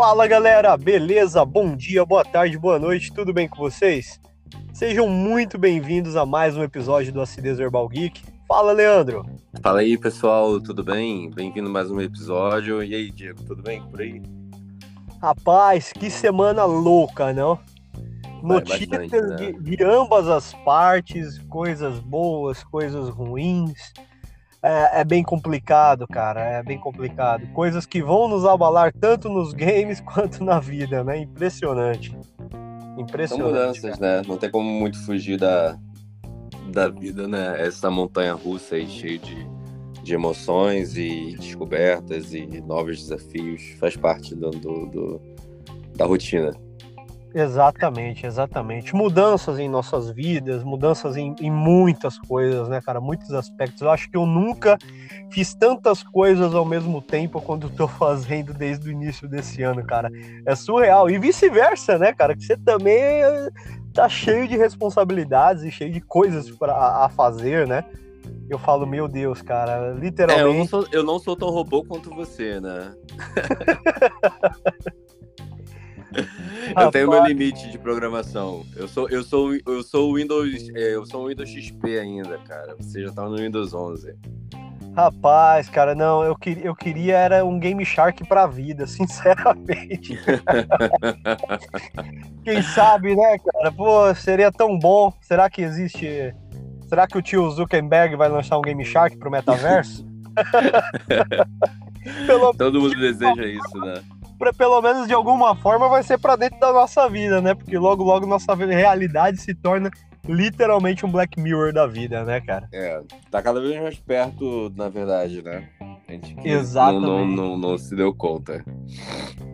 Fala galera, beleza? Bom dia, boa tarde, boa noite, tudo bem com vocês? Sejam muito bem-vindos a mais um episódio do Acidez Herbal Geek. Fala, Leandro! Fala aí, pessoal, tudo bem? Bem-vindo a mais um episódio. E aí, Diego, tudo bem por aí? Rapaz, que semana louca, não? Notícias bastante, né? de, de ambas as partes, coisas boas, coisas ruins é, é, bem complicado, cara. É bem complicado. Coisas que vão nos abalar tanto nos games quanto na vida, né? Impressionante. Impressionante. São mudanças, cara. né? Não tem como muito fugir da, da vida, né? Essa montanha russa aí cheia de, de emoções e descobertas e novos desafios. Faz parte do, do, do da rotina. Exatamente, exatamente. Mudanças em nossas vidas, mudanças em, em, muitas coisas, né, cara? Muitos aspectos. Eu acho que eu nunca fiz tantas coisas ao mesmo tempo quando estou fazendo desde o início desse ano, cara. É surreal. E vice-versa, né, cara? Que você também tá cheio de responsabilidades e cheio de coisas para a fazer, né? Eu falo, meu Deus, cara, literalmente. É, eu, não sou, eu não sou tão robô quanto você, né? eu tenho meu limite de programação. Eu sou, eu sou, eu sou Windows, é, eu sou Windows XP ainda, cara. Você já tá no Windows 11. Rapaz, cara, não, eu, queria, eu queria era um Game Shark pra vida, sinceramente. Quem sabe, né, cara? Pô, seria tão bom. Será que existe. Será que o tio Zuckerberg vai lançar um Game Shark pro metaverso? Todo mundo deseja isso, né? Pra, pelo menos de alguma forma vai ser para dentro da nossa vida, né? Porque logo, logo nossa realidade se torna literalmente um Black Mirror da vida, né, cara? É, tá cada vez mais perto, na verdade, né? A gente Exatamente. Não, não, não, não, se deu conta.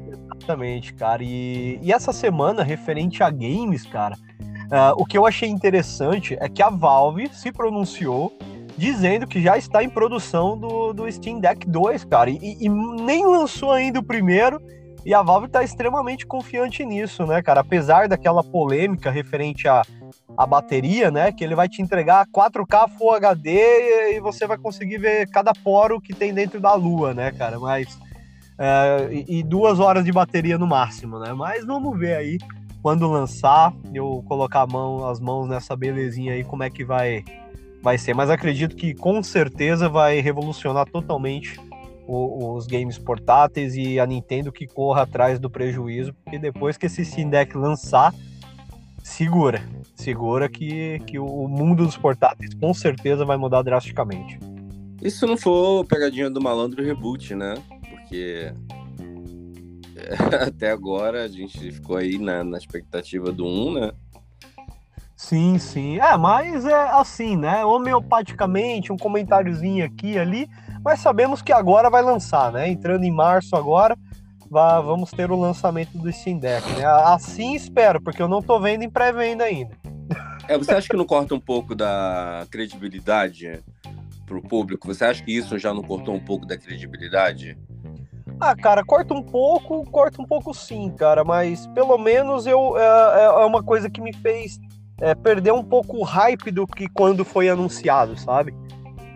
Exatamente, cara. E, e essa semana, referente a games, cara, uh, o que eu achei interessante é que a Valve se pronunciou dizendo que já está em produção do, do Steam Deck 2, cara. E, e nem lançou ainda o primeiro. E a Valve está extremamente confiante nisso, né, cara? Apesar daquela polêmica referente à, à bateria, né? Que ele vai te entregar 4K Full HD e você vai conseguir ver cada poro que tem dentro da lua, né, cara? Mas. É, e, duas horas de bateria no máximo, né? Mas vamos ver aí quando lançar, eu colocar mão, as mãos nessa belezinha aí, como é que vai vai ser, mas acredito que com certeza vai revolucionar totalmente o, os games portáteis e a Nintendo que corra atrás do prejuízo, porque depois que esse Steam Deck lançar, segura, segura que, que o mundo dos portáteis com certeza vai mudar drasticamente. Isso não for pegadinha do malandro reboot, né? Porque até agora a gente ficou aí na, na expectativa do 1, né? Sim, sim. É, mas é assim, né? Homeopaticamente, um comentáriozinho aqui e ali, mas sabemos que agora vai lançar, né? Entrando em março agora, vamos ter o lançamento do Steam Deck, né? Assim espero, porque eu não tô vendo em pré-venda ainda. É, você acha que não corta um pouco da credibilidade pro público? Você acha que isso já não cortou um pouco da credibilidade? Ah, cara, corta um pouco, corta um pouco sim, cara, mas pelo menos eu é, é uma coisa que me fez é, perder um pouco o hype do que quando foi anunciado, sabe?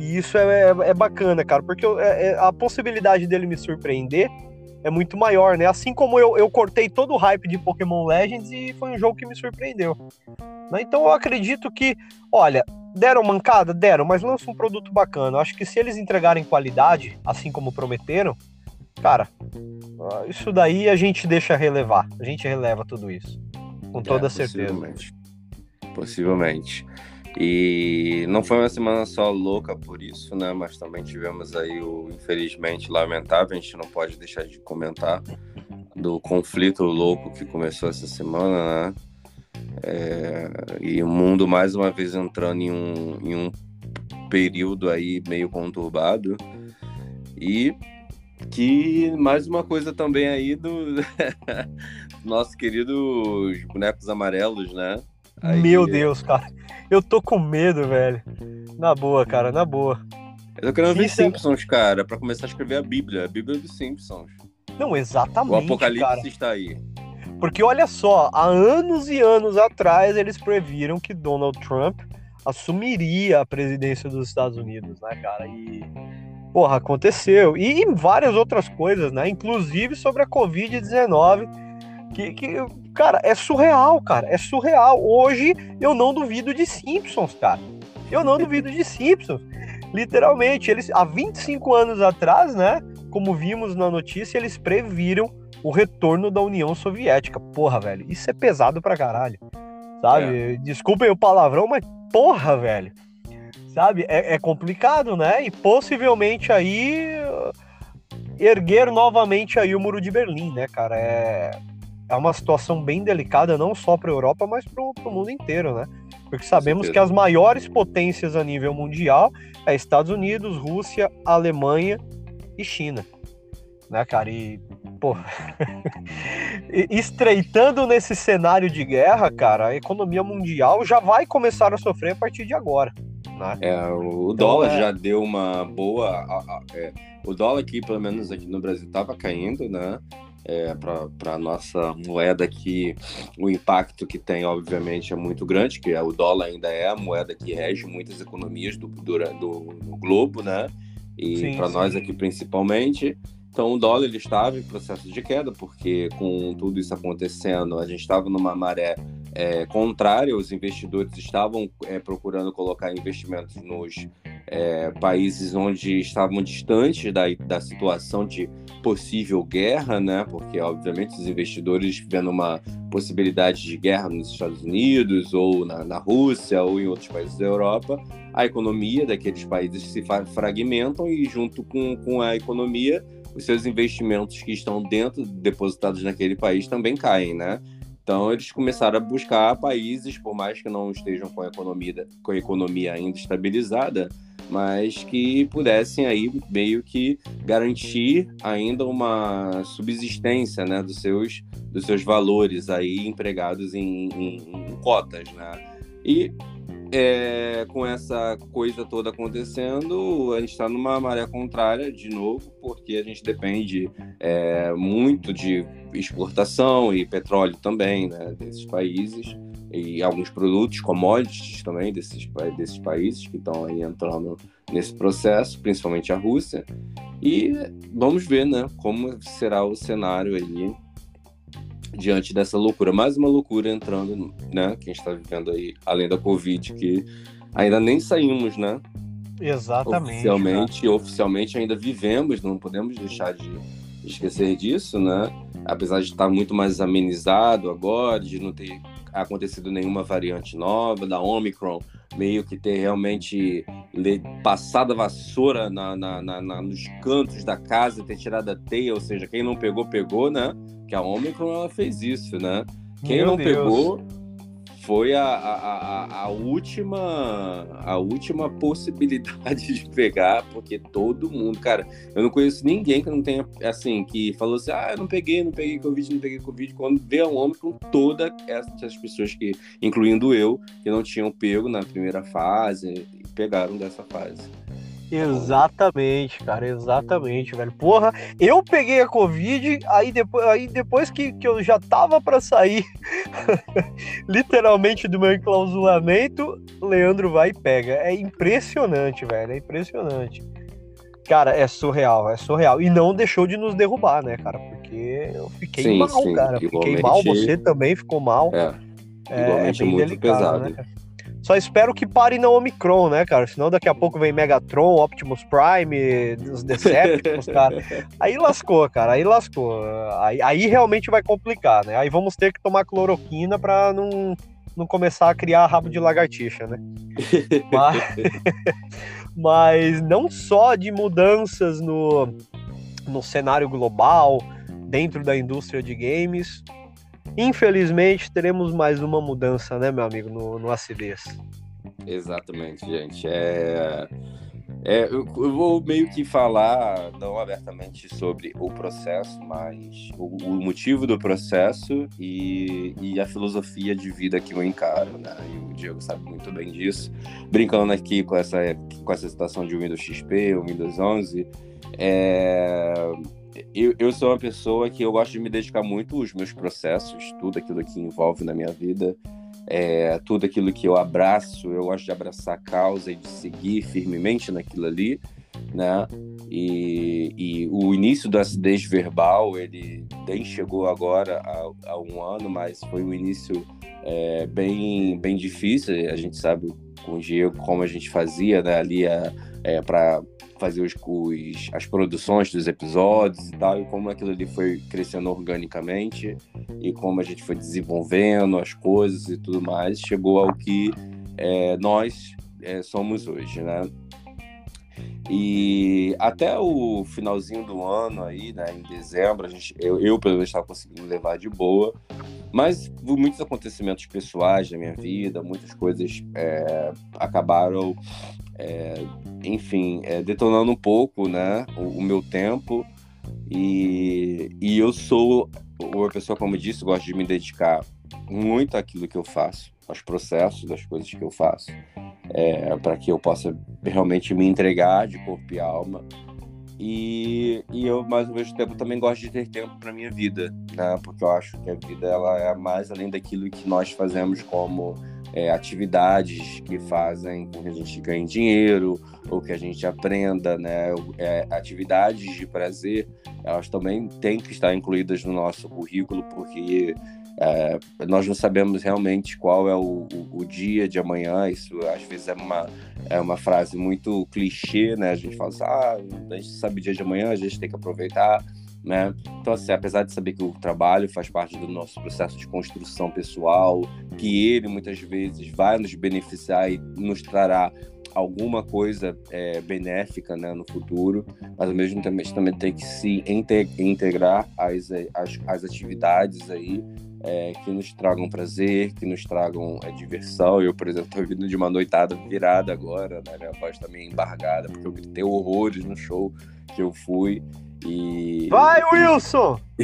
E isso é, é, é bacana, cara, porque eu, é, é, a possibilidade dele me surpreender é muito maior, né? Assim como eu, eu cortei todo o hype de Pokémon Legends e foi um jogo que me surpreendeu. Né? Então eu acredito que, olha, deram mancada? Deram, mas lança um produto bacana. Eu acho que se eles entregarem qualidade, assim como prometeram, cara, isso daí a gente deixa relevar. A gente releva tudo isso. Com toda é, certeza possivelmente. E não foi uma semana só louca por isso, né? Mas também tivemos aí o, infelizmente, lamentável, a gente não pode deixar de comentar, do conflito louco que começou essa semana, né? É, e o mundo mais uma vez entrando em um, em um período aí meio conturbado. E que mais uma coisa também aí do nosso querido bonecos amarelos, né? Aí, Meu Deus, cara. Eu tô com medo, velho. Na boa, cara, na boa. Eu tô querendo ver Simpsons, cara, pra começar a escrever a Bíblia, a Bíblia dos Simpsons. Não, exatamente. O Apocalipse cara. está aí. Porque olha só, há anos e anos atrás eles previram que Donald Trump assumiria a presidência dos Estados Unidos, né, cara? E, Porra, aconteceu. E, e várias outras coisas, né? Inclusive sobre a Covid-19, que, que, cara, é surreal, cara. É surreal. Hoje eu não duvido de Simpsons, cara. Eu não duvido de Simpsons. Literalmente, eles há 25 anos atrás, né? Como vimos na notícia, eles previram o retorno da União Soviética. Porra, velho, isso é pesado pra caralho. Sabe? É. Desculpem o palavrão, mas porra, velho. Sabe? É, é complicado, né? E possivelmente aí erguer novamente aí o muro de Berlim, né, cara? É, é uma situação bem delicada, não só para a Europa, mas para o mundo inteiro, né? Porque sabemos que as maiores potências a nível mundial é Estados Unidos, Rússia, Alemanha e China. Né, cara? E, pô, estreitando nesse cenário de guerra, cara, a economia mundial já vai começar a sofrer a partir de agora. Né? É, o então, dólar é... já deu uma boa. É, o dólar aqui, pelo menos aqui no Brasil, estava caindo, né? É, para a nossa moeda que o impacto que tem, obviamente, é muito grande, que é, o dólar ainda é a moeda que rege muitas economias do, do, do, globo, né? E para nós aqui principalmente. Então o dólar ele estava em processo de queda, porque com tudo isso acontecendo, a gente estava numa maré é, contrária, os investidores estavam é, procurando colocar investimentos nos é, países onde estavam distantes da, da situação de possível guerra, né? Porque, obviamente, os investidores vendo uma possibilidade de guerra nos Estados Unidos, ou na, na Rússia, ou em outros países da Europa, a economia daqueles países se fragmentam e, junto com, com a economia, os seus investimentos que estão dentro, depositados naquele país, também caem, né? Então eles começaram a buscar países, por mais que não estejam com a economia, com a economia ainda estabilizada, mas que pudessem aí meio que garantir ainda uma subsistência, né, dos seus dos seus valores aí empregados em, em, em cotas, né? E é, com essa coisa toda acontecendo, a gente está numa maré contrária de novo, porque a gente depende é, muito de exportação e petróleo também, né, desses países e alguns produtos, commodities também desses, desses países que estão aí entrando nesse processo, principalmente a Rússia. E vamos ver, né, como será o cenário aí diante dessa loucura. Mais uma loucura entrando, né, que a gente está vivendo aí, além da Covid, que ainda nem saímos, né? Exatamente. Oficialmente, oficialmente ainda vivemos, não podemos deixar de esquecer disso, né? Apesar de estar muito mais amenizado agora, de não ter acontecido nenhuma variante nova, da Omicron meio que ter realmente passado a vassoura na, na, na, nos cantos da casa, ter tirado a teia, ou seja, quem não pegou, pegou, né? Que a Omicron ela fez isso, né? Quem Meu não Deus. pegou foi a, a, a, última a última possibilidade de pegar, porque todo mundo, cara, eu não conheço ninguém que não tenha, assim, que falou assim, ah, eu não peguei, não peguei Covid, não peguei Covid, quando vê um homem com todas essas pessoas que, incluindo eu, que não tinham pego na primeira fase, pegaram dessa fase. Exatamente, cara, exatamente, velho. Porra, eu peguei a Covid, aí depois, aí depois que, que eu já tava para sair, literalmente, do meu enclausulamento, Leandro vai e pega. É impressionante, velho, é impressionante. Cara, é surreal, é surreal. E não deixou de nos derrubar, né, cara? Porque eu fiquei sim, mal, sim, cara. Fiquei mal, você também ficou mal. É, é igualmente é, é muito delicado, pesado. Né, só espero que pare na Omicron, né, cara? Senão daqui a pouco vem Megatron, Optimus Prime, os Decepticons, cara. Aí lascou, cara. Aí lascou. Aí, aí realmente vai complicar, né? Aí vamos ter que tomar cloroquina pra não, não começar a criar rabo de lagartixa, né? Mas, mas não só de mudanças no, no cenário global, dentro da indústria de games, Infelizmente, teremos mais uma mudança, né, meu amigo, no, no ACDs. Exatamente, gente. É, é, eu, eu, vou meio que falar, não abertamente sobre o processo, mas o, o motivo do processo e, e, a filosofia de vida que eu encaro, né? E o Diego sabe muito bem disso. Brincando aqui com essa, com essa situação de Windows XP, Windows 11, é eu, eu sou uma pessoa que eu gosto de me dedicar muito aos meus processos, tudo aquilo que envolve na minha vida, é, tudo aquilo que eu abraço, eu gosto de abraçar a causa e de seguir firmemente naquilo ali, né? E, e, o início da acidez verbal, ele chegou agora há, um ano, mas foi um início é, bem, bem difícil. A gente sabe com o Diego como a gente fazia né, ali é, é para fazer os, os, as produções dos episódios e tal, e como aquilo ali foi crescendo organicamente e como a gente foi desenvolvendo as coisas e tudo mais, chegou ao que é, nós é, somos hoje, né? E até o finalzinho do ano aí, né, em dezembro, a gente, eu, eu pelo menos estava conseguindo levar de boa, mas muitos acontecimentos pessoais da minha vida, muitas coisas é, acabaram, é, enfim, é, detonando um pouco, né, o, o, meu tempo. E, e eu sou uma pessoa, como eu disse, gosto de me dedicar muito àquilo que eu faço, aos processos das coisas que eu faço é, para que eu possa realmente me entregar de corpo e alma. E, e eu, mais ao mesmo tempo, também gosto de ter tempo para minha vida, né? Porque eu acho que a vida ela é mais além daquilo que nós fazemos como é, atividades que fazem com que a gente ganhe dinheiro ou que a gente aprenda, né? É, atividades de prazer, elas também têm que estar incluídas no nosso currículo, porque é, nós não sabemos realmente qual é o, o, o, dia de amanhã. Isso às vezes é uma, é uma frase muito clichê, né? A gente fala assim, ah, a gente sabe o dia de amanhã, a gente tem que aproveitar, né? Então, assim, apesar de saber que o trabalho faz parte do nosso processo de construção pessoal, que ele muitas vezes vai nos beneficiar e nos trará alguma coisa é, benéfica né, no futuro, mas ao mesmo tempo a gente também tem que se integrar às, às, às atividades aí é, que nos tragam prazer, que nos tragam é, diversão. Eu, por exemplo, estou vindo de uma noitada virada agora, né? Minha voz está meio embargada, porque eu gritei horrores no show que eu fui. E... Vai, Wilson!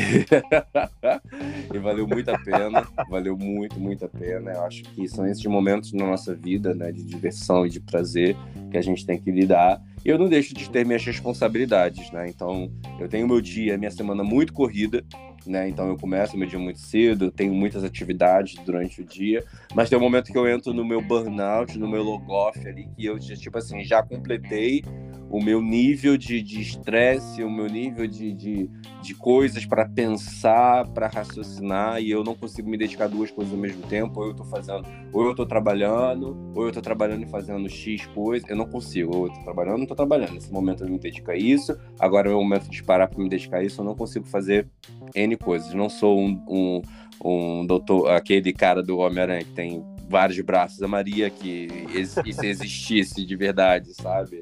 e valeu muito a pena, valeu muito, muito a pena. Eu acho que são esses momentos na nossa vida, né, de diversão e de prazer que a gente tem que lidar. E eu não deixo de ter minhas responsabilidades, né? Então, eu tenho meu dia, minha semana muito corrida, né? Então eu começo meu dia muito cedo, tenho muitas atividades durante o dia, mas tem um momento que eu entro no meu burnout, no meu log-off ali, que eu, tipo assim, já completei o meu nível de estresse, o meu nível de, de, de coisas para pensar, para raciocinar, e eu não consigo me dedicar a duas coisas ao mesmo tempo, ou eu tô fazendo, ou eu tô trabalhando, ou eu tô trabalhando e fazendo X coisas, eu não consigo, ou eu tô trabalhando, não tô trabalhando, nesse momento eu me dedico a isso, agora é o momento de parar para me dedicar a isso, eu não consigo fazer N coisas, não sou um, um, um doutor, aquele cara do Homem-Aranha que tem vários braços, a Maria que isso existisse de verdade, sabe?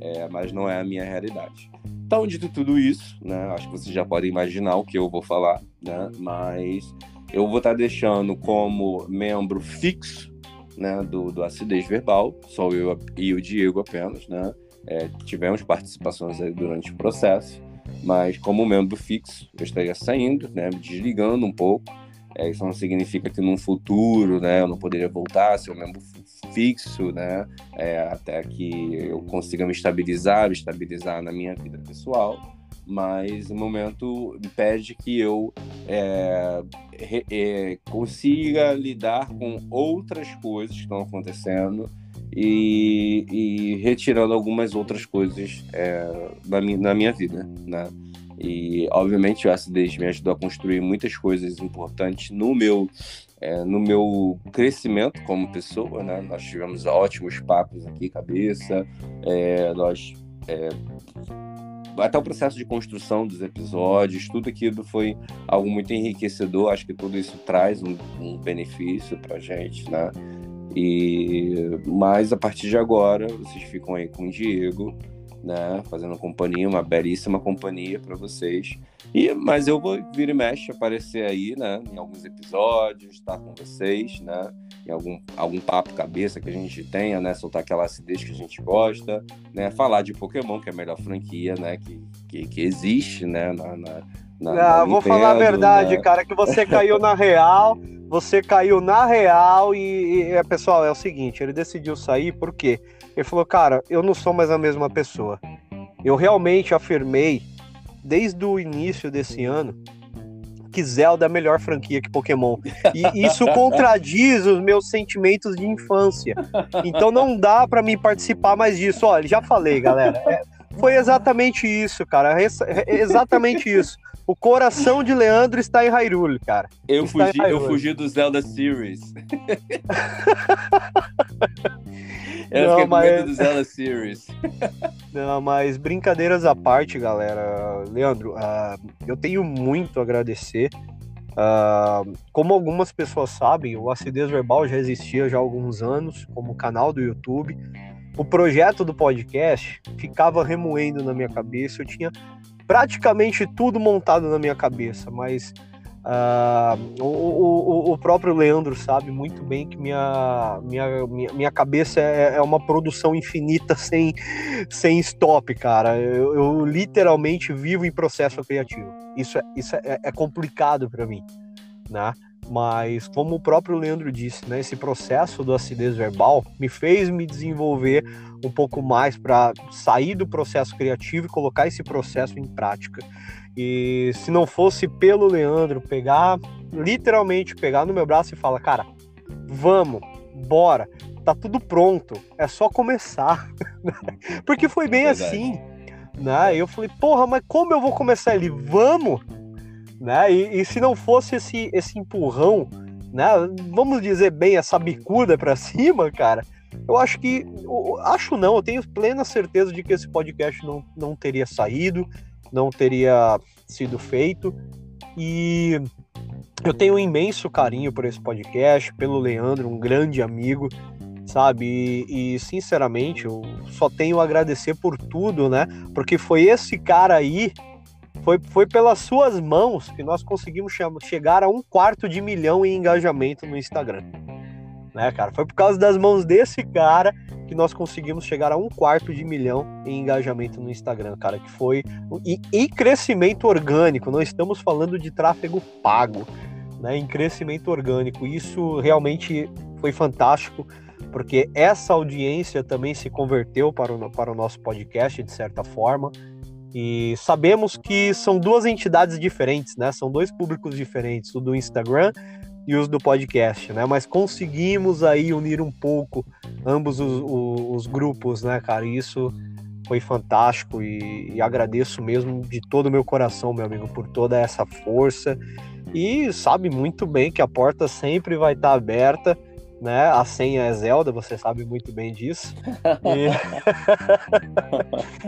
É, mas não é a minha realidade. Então, dito tudo isso, né? Acho que vocês já podem imaginar o que eu vou falar, né? Mas eu vou estar deixando como membro fixo, né? Do, do Acidez Verbal, só eu e o Diego apenas, né? É, tivemos participações durante o processo, mas como membro fixo, eu estaria saindo, né? Desligando um pouco é, isso não significa que num futuro, né, eu não poderia voltar a ser um membro fixo, né, é, até que eu consiga me estabilizar, me estabilizar na minha vida pessoal. Mas o momento impede que eu é, re, é, consiga lidar com outras coisas que estão acontecendo e, e retirando algumas outras coisas é, na, minha, na minha vida, né? E, obviamente, o acidez me ajudou a construir muitas coisas importantes no meu, é, no meu crescimento como pessoa, né? Nós tivemos ótimos papos aqui, cabeça, é, nós... É, até o processo de construção dos episódios, tudo aquilo foi algo muito enriquecedor. Acho que tudo isso traz um, um benefício para gente, né? E mas a partir de agora vocês ficam aí com o Diego né? Fazendo companhia, uma belíssima companhia para vocês. E mas eu vou vir e mexe aparecer aí, né? Em alguns episódios, estar tá com vocês, né? Em algum, algum papo cabeça que a gente tenha, né? Soltar aquela acidez que a gente gosta, né? Falar de Pokémon, que é a melhor franquia, né? Que, que, que existe, né? Na, na, na, ah, vou Nintendo, falar a verdade, né? cara, que você caiu na real, você caiu na real e, e, pessoal, é o seguinte, ele decidiu sair por quê? Ele falou, cara, eu não sou mais a mesma pessoa. Eu realmente afirmei, desde o início desse ano, que Zelda é a melhor franquia que Pokémon. E isso contradiz os meus sentimentos de infância. Então não dá para mim participar mais disso. Olha, já falei, galera. É, foi exatamente isso, cara. Exatamente isso. O coração de Leandro está em Hyrule, cara. Eu fugi, eu fugi do Zelda Series. eu não, fiquei com mas... medo do Zelda Series. não, mas brincadeiras à parte, galera. Leandro, uh, eu tenho muito a agradecer. Uh, como algumas pessoas sabem, o Acidez Verbal já existia já há alguns anos como canal do YouTube. O projeto do podcast ficava remoendo na minha cabeça. Eu tinha praticamente tudo montado na minha cabeça, mas uh, o, o, o, próprio Leandro sabe muito bem que minha, minha, minha, minha cabeça é, é, uma produção infinita sem, sem stop, cara. Eu, eu literalmente vivo em processo criativo. Isso é, isso é, é complicado para mim, né? Mas, como o próprio Leandro disse, né, esse processo do acidez verbal me fez me desenvolver um pouco mais para sair do processo criativo e colocar esse processo em prática. E se não fosse pelo Leandro pegar, literalmente pegar no meu braço e falar, cara, vamos, bora, tá tudo pronto, é só começar. Porque foi bem Verdade. assim, né? Eu falei, porra, mas como eu vou começar ele? Vamos! Né? E, e, se não fosse esse, esse empurrão, né? Vamos dizer bem, essa bicuda para cima, cara. Eu acho que, eu, acho não, eu tenho plena certeza de que esse podcast não, não teria saído, não teria sido feito. E eu tenho um imenso carinho por esse podcast, pelo Leandro, um grande amigo, sabe? E, e, sinceramente, eu só tenho a agradecer por tudo, né? Porque foi esse cara aí foi, foi pelas suas mãos que nós conseguimos chegar a um quarto de milhão em engajamento no Instagram. Né, cara? Foi por causa das mãos desse cara que nós conseguimos chegar a um quarto de milhão em engajamento no Instagram, cara, que foi e, e crescimento orgânico. Não estamos falando de tráfego pago, né? Em crescimento orgânico. Isso realmente foi fantástico, porque essa audiência também se converteu para o, para o nosso podcast de certa forma. E sabemos que são duas entidades diferentes, né? São dois públicos diferentes, o do Instagram e os do podcast, né? Mas conseguimos aí unir um pouco ambos os, os, os grupos, né, cara? E isso foi fantástico e, e, agradeço mesmo de todo o meu coração, meu amigo, por toda essa força. E sabe muito bem que a porta sempre vai estar aberta né? A senha é Zelda, você sabe muito bem disso. E...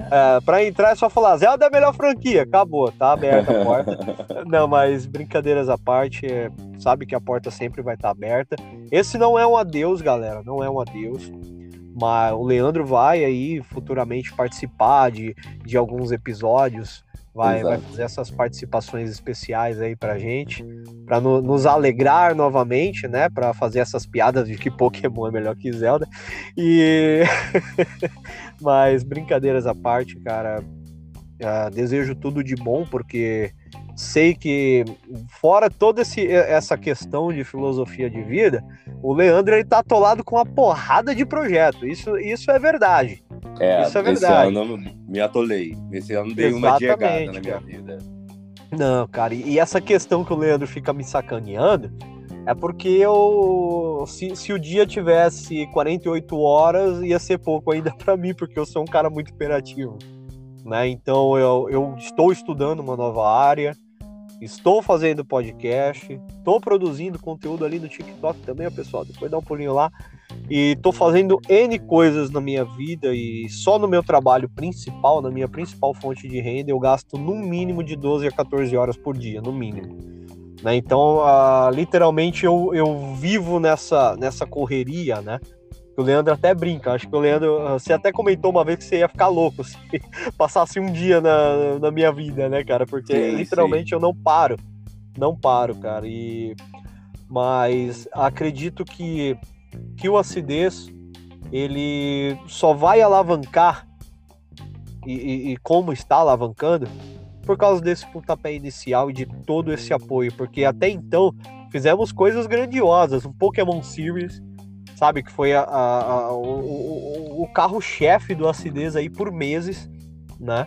é, para entrar é só falar Zelda é a melhor franquia, acabou, tá aberta a porta. Não, mas brincadeiras à parte, é, sabe que a porta sempre vai estar tá aberta. Esse não é um adeus, galera, não é um adeus. Mas o Leandro vai aí futuramente participar de, de alguns episódios vai, vai fazer essas participações especiais aí pra gente, para no, nos alegrar novamente, né? Para fazer essas piadas de que Pokémon é melhor que Zelda. E mas brincadeiras à parte, cara, uh, desejo tudo de bom porque sei que fora toda esse, essa questão de filosofia de vida, o Leandro ele tá atolado com uma porrada de projeto. Isso, isso é verdade. É, isso é verdade. Esse ano me atolei. Esse ano dei Exatamente, uma diegada na minha vida. Não, cara, e essa questão que o Leandro fica me sacaneando é porque eu. Se, se o dia tivesse 48 horas, ia ser pouco ainda para mim, porque eu sou um cara muito imperativo. Né? Então eu, eu estou estudando uma nova área, estou fazendo podcast, estou produzindo conteúdo ali no TikTok também, pessoal. Depois dá um pulinho lá. E estou fazendo N coisas na minha vida e só no meu trabalho principal, na minha principal fonte de renda, eu gasto no mínimo de 12 a 14 horas por dia, no mínimo. Né? Então, uh, literalmente, eu, eu vivo nessa, nessa correria, né? O Leandro até brinca, acho que o Leandro, você até comentou uma vez que você ia ficar louco se passasse um dia na, na minha vida, né, cara? Porque sim, literalmente sim. eu não paro, não paro, cara. E mas acredito que que o acidez ele só vai alavancar e, e, e, como está alavancando por causa desse pontapé inicial e de todo esse apoio, porque até então fizemos coisas grandiosas, um Pokémon Series, sabe, que foi a, a, a, o, o, carro-chefe do acidez aí por meses, né?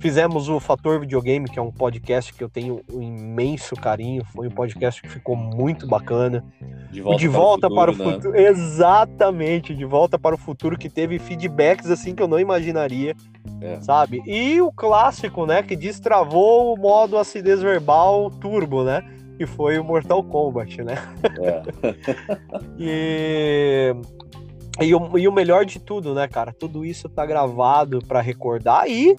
Fizemos o Fator Videogame, que é um podcast que eu tenho um imenso carinho. Foi um podcast que ficou muito bacana. De volta, de volta para o futuro. Para o futuro né? Exatamente, de volta para o futuro, que teve feedbacks assim que eu não imaginaria. É. Sabe? E o clássico, né? Que destravou o modo acidez verbal turbo, né? Que foi o Mortal Kombat, né? É. e e o, e o melhor de tudo, né, cara? Tudo isso tá gravado para recordar e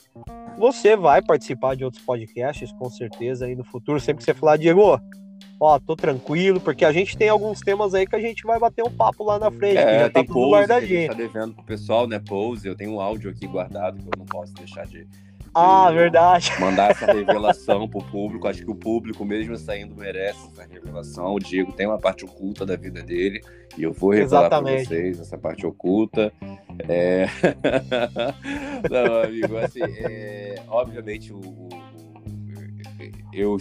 você vai participar de outros podcasts, com certeza, aí no futuro. Sempre que você falar, Diego, ó, tô tranquilo, porque a gente tem alguns temas aí que a gente vai bater um papo lá na frente. É, já tá tem tudo pose guardadinho. A gente tá devendo pro pessoal, né? Pose, eu tenho um áudio aqui guardado que eu não posso deixar de, ah, verdade. Mandar essa revelação pro público. Acho que o público, mesmo saindo, merece essa revelação. O Diego tem uma parte oculta da vida dele. E eu vou revelar para vocês essa parte oculta. É... Não, amigo, assim, é... obviamente o, o, eu,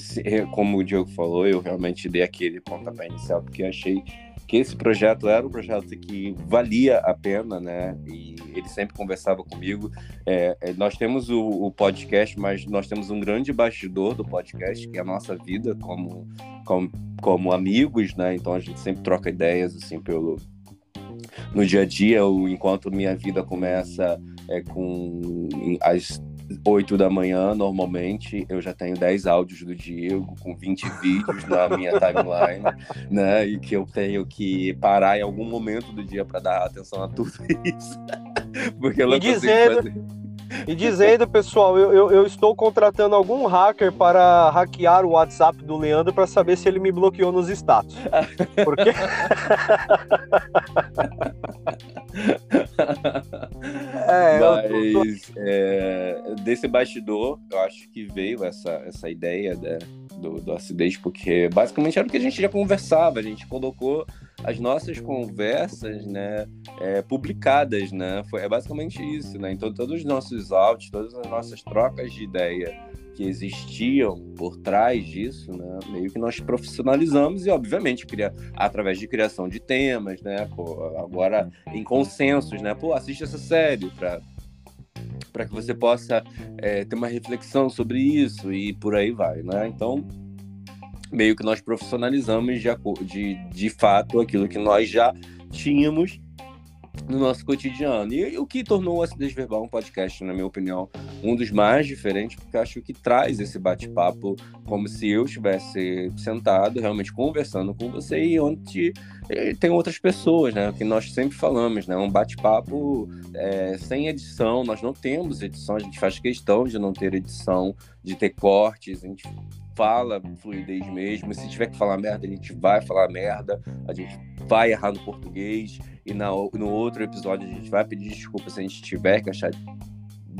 como o Diego falou, eu realmente dei aquele pontapé inicial, porque achei que esse projeto era um projeto que valia a pena, né? E ele sempre conversava comigo. É, é, nós temos o, o, podcast, mas nós temos um grande bastidor do podcast, que é a nossa vida como, como, como amigos, né? Então a gente sempre troca ideias, assim, pelo, no dia a dia, enquanto minha vida começa é, com as 8 da manhã, normalmente, eu já tenho 10 áudios do Diego, com 20 vídeos na minha timeline, né? E que eu tenho que parar em algum momento do dia para dar atenção a tudo isso. Porque eu não e dizendo, fazer. E dizendo, pessoal, eu, eu, eu, estou contratando algum hacker para hackear o WhatsApp do Leandro para saber se ele me bloqueou nos status. Porque. Desse bastidor, eu acho que veio essa, essa ideia né, do, do acidez, porque basicamente era o que a gente já conversava, a gente colocou as nossas conversas, né, é, publicadas, né, foi, é basicamente isso, né, então todos os nossos áudios, todas as nossas trocas de ideia que existiam por trás disso, né, meio que nós profissionalizamos e, obviamente, cria, através de criação de temas, né, agora em consensos, né, pô, assiste essa série para para que você possa é, ter uma reflexão sobre isso e por aí vai, né? Então, meio que nós profissionalizamos de, de, de fato aquilo que nós já tínhamos no nosso cotidiano. E, e, o que tornou o Acidez Verbal um podcast, na minha opinião, um dos mais diferentes, porque acho que traz esse bate-papo como se eu estivesse sentado, realmente conversando com você, e onde tem outras pessoas, né? Que nós sempre falamos, né? Um bate-papo é, sem edição, nós não temos edição, a gente faz questão de não ter edição, de ter cortes, gente fala fluidez mesmo. Se tiver que falar merda, a gente vai falar merda. A gente vai errar no português. E na, no outro episódio a gente vai pedir desculpa se a gente tiver que achar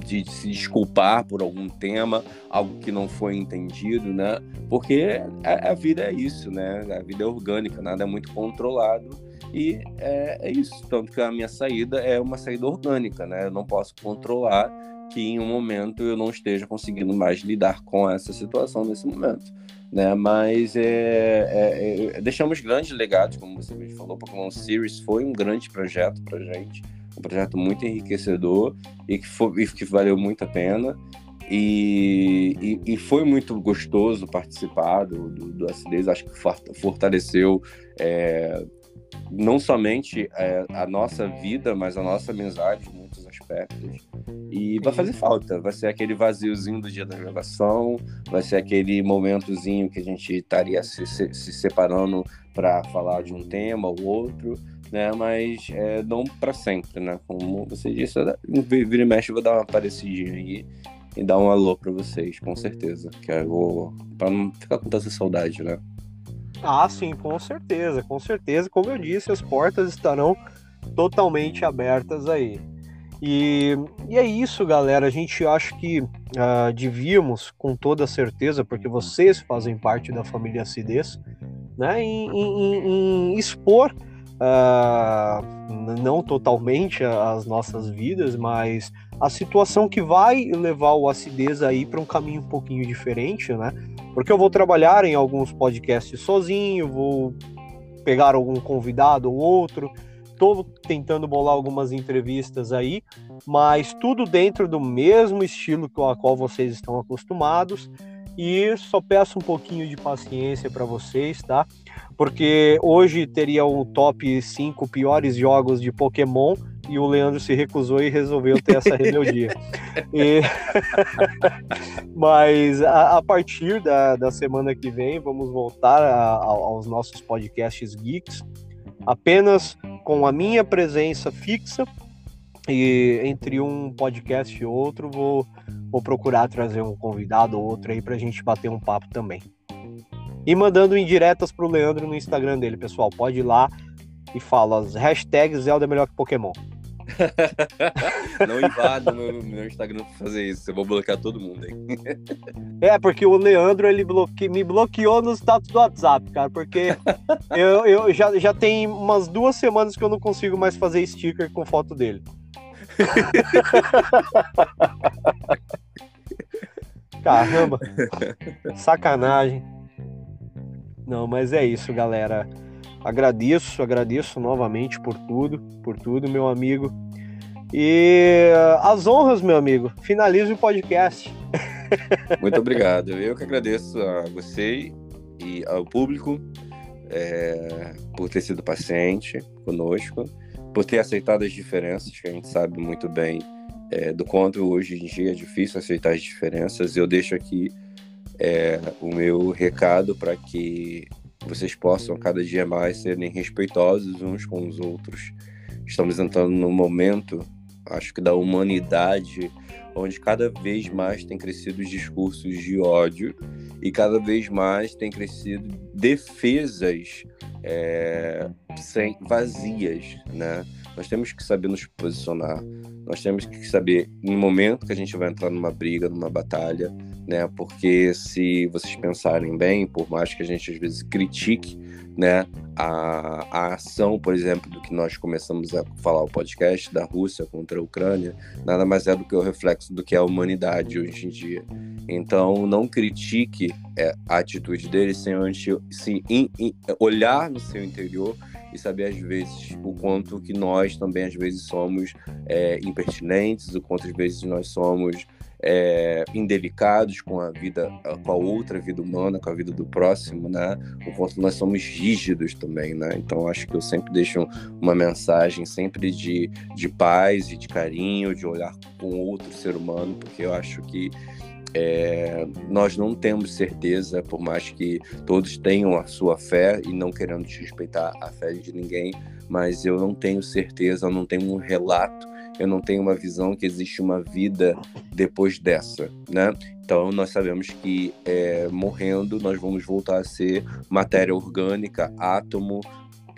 de se desculpar por algum tema, algo que não foi entendido, né? Porque a, a vida é isso, né? A vida é orgânica, nada é muito controlado. E é, é, isso. Tanto que a minha saída é uma saída orgânica, né? Eu não posso controlar que em um momento eu não esteja conseguindo mais lidar com essa situação nesse momento. Né? Mas é, é, é, deixamos grandes legados, como você mesmo falou. Pokémon Series foi um grande projeto para gente, um projeto muito enriquecedor e que, foi, e que valeu muito a pena. E, e, e, foi muito gostoso participar do, do, do Acidez, acho que fortaleceu é, não somente é, a nossa vida, mas a nossa amizade muitos aspectos. E vai fazer falta. Vai ser aquele vaziozinho do dia da gravação, vai ser aquele momentozinho que a gente estaria se, se, se separando para falar de um tema ou outro, né? Mas é, não para sempre, né? Como você disse, vira e mexe, eu vou dar uma parecidinha aí e dar um alô para vocês, com certeza. Que eu vou, para não ficar com tanta saudade, né? Ah, sim, com certeza, com certeza. Como eu disse, as portas estarão totalmente abertas aí. E, e é isso, galera. A gente acha que uh, devíamos, com toda certeza, porque vocês fazem parte da família Acidez, né, em, em, em expor, uh, não totalmente as nossas vidas, mas a situação que vai levar o Acidez aí para um caminho um pouquinho diferente, né? Porque eu vou trabalhar em alguns podcasts sozinho, vou pegar algum convidado ou outro, Estou tentando bolar algumas entrevistas aí, mas tudo dentro do mesmo estilo com a qual vocês estão acostumados. E só peço um pouquinho de paciência para vocês, tá? Porque hoje teria um top 5 piores jogos de Pokémon e o Leandro se recusou e resolveu ter essa rebeldia. e... Mas a, a, partir da, da semana que vem, vamos voltar a, a, aos nossos podcasts geeks, apenas com a minha presença fixa. E entre um podcast e outro, vou, vou procurar trazer um convidado ou outro aí para a gente bater um papo também. E mandando indiretas para o Leandro no Instagram dele, pessoal. Pode ir lá e fala as hashtags Zelda é melhor que Pokémon. não invada meu, meu Instagram pra fazer isso. Eu vou bloquear todo mundo aí. É, porque o Leandro ele bloque... me bloqueou no status do WhatsApp, cara. Porque eu, eu já, já tem umas duas semanas que eu não consigo mais fazer sticker com foto dele. Caramba, sacanagem. Não, mas é isso, galera. Agradeço, agradeço novamente por tudo, por tudo, meu amigo. E as honras, meu amigo. Finalize o podcast. Muito obrigado. Eu que agradeço a você e ao público é, por ter sido paciente conosco, por ter aceitado as diferenças, que a gente sabe muito bem é, do quanto hoje em dia é difícil aceitar as diferenças. Eu deixo aqui é, o meu recado para que vocês possam cada dia mais serem respeitosos uns com os outros. Estamos entrando num momento, acho que da humanidade, onde cada vez mais tem crescido os discursos de ódio e cada vez mais tem crescido defesas é, sem, vazias, né? Nós temos que saber nos posicionar, nós temos que saber no momento que a gente vai entrar numa briga, numa batalha, né? Porque se vocês pensarem bem, por mais que a gente às vezes critique, né, a, a ação, por exemplo, do que nós começamos a falar o podcast da Rússia contra a Ucrânia, nada mais é do que o reflexo do que é a humanidade hoje em dia. Então, não critique é, a atitude deles sem antes se in, in, olhar no seu interior e saber às vezes o quanto que nós também às vezes somos é, impertinentes, o quanto às vezes nós somos é, indelicados com a vida, com a outra vida humana, com a vida do próximo, né? O quanto nós somos rígidos também, né? Então acho que eu sempre deixo uma mensagem sempre de, de paz e de carinho, de olhar com outro ser humano, porque eu acho que é, nós não temos certeza, por mais que todos tenham a sua fé e não querendo desrespeitar a fé de ninguém, mas eu não tenho certeza, eu não tenho um relato eu não tenho uma visão que existe uma vida depois dessa, né? Então nós sabemos que é, morrendo nós vamos voltar a ser matéria orgânica, átomo,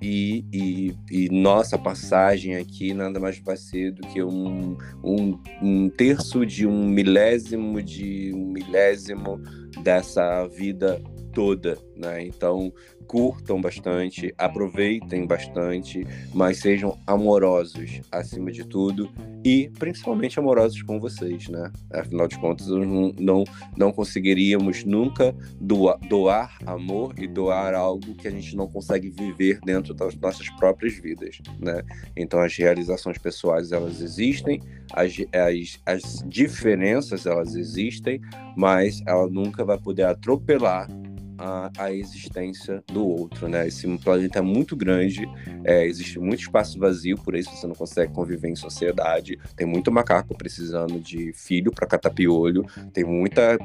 e, e, e, nossa passagem aqui nada mais vai ser do que um, um, um, terço de um milésimo de um milésimo dessa vida toda, né? Então curtam bastante, aproveitem bastante, mas sejam amorosos acima de tudo e principalmente amorosos com vocês, né? Afinal de contas, não, não, não conseguiríamos nunca doar, doar amor e doar algo que a gente não consegue viver dentro das nossas próprias vidas, né? Então as realizações pessoais elas existem, as, as, as diferenças elas existem, mas ela nunca vai poder atropelar a, a existência do outro, né? Esse planeta é muito grande, é, existe muito espaço vazio, por isso você não consegue conviver em sociedade. Tem muito macaco precisando de filho para catar piolho, tem muita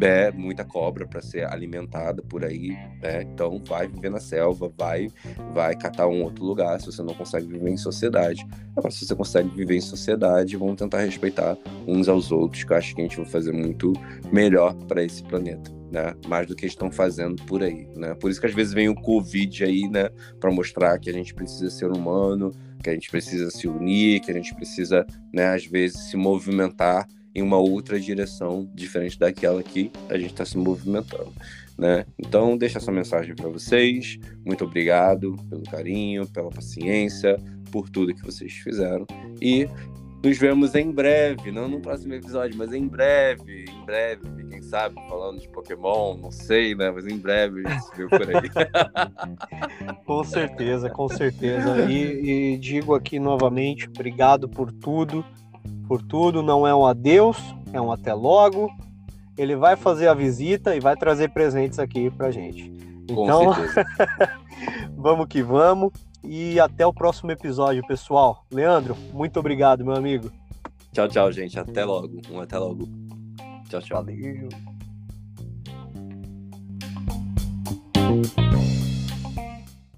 é, muita cobra para ser alimentada por aí, né? Então vai viver na selva, vai vai catar um outro lugar se você não consegue viver em sociedade. Agora, se você consegue viver em sociedade, vamos tentar respeitar uns aos outros, que eu acho que a gente vai fazer muito melhor para esse planeta né? Mais do que estão fazendo por aí, né? Por isso que às vezes vem o Covid aí, né? Para mostrar que a gente precisa ser humano, que a gente precisa se unir, que a gente precisa, né? Às vezes se movimentar em uma outra direção diferente daquela que a gente está se movimentando, né? Então deixa essa mensagem para vocês. Muito obrigado pelo carinho, pela paciência, por tudo que vocês fizeram e nos vemos em breve, não no próximo episódio, mas em breve, em breve, quem sabe, falando de Pokémon, não sei, né? Mas em breve a gente se vê por aí. com certeza, com certeza. E, e digo aqui novamente, obrigado por tudo, por tudo. Não é um adeus, é um até logo. Ele vai fazer a visita e vai trazer presentes aqui pra gente. Então, vamos que vamos. E até o próximo episódio, pessoal. Leandro, muito obrigado, meu amigo. Tchau, tchau, gente. Até logo. Um até logo. Tchau, tchau. Valeu.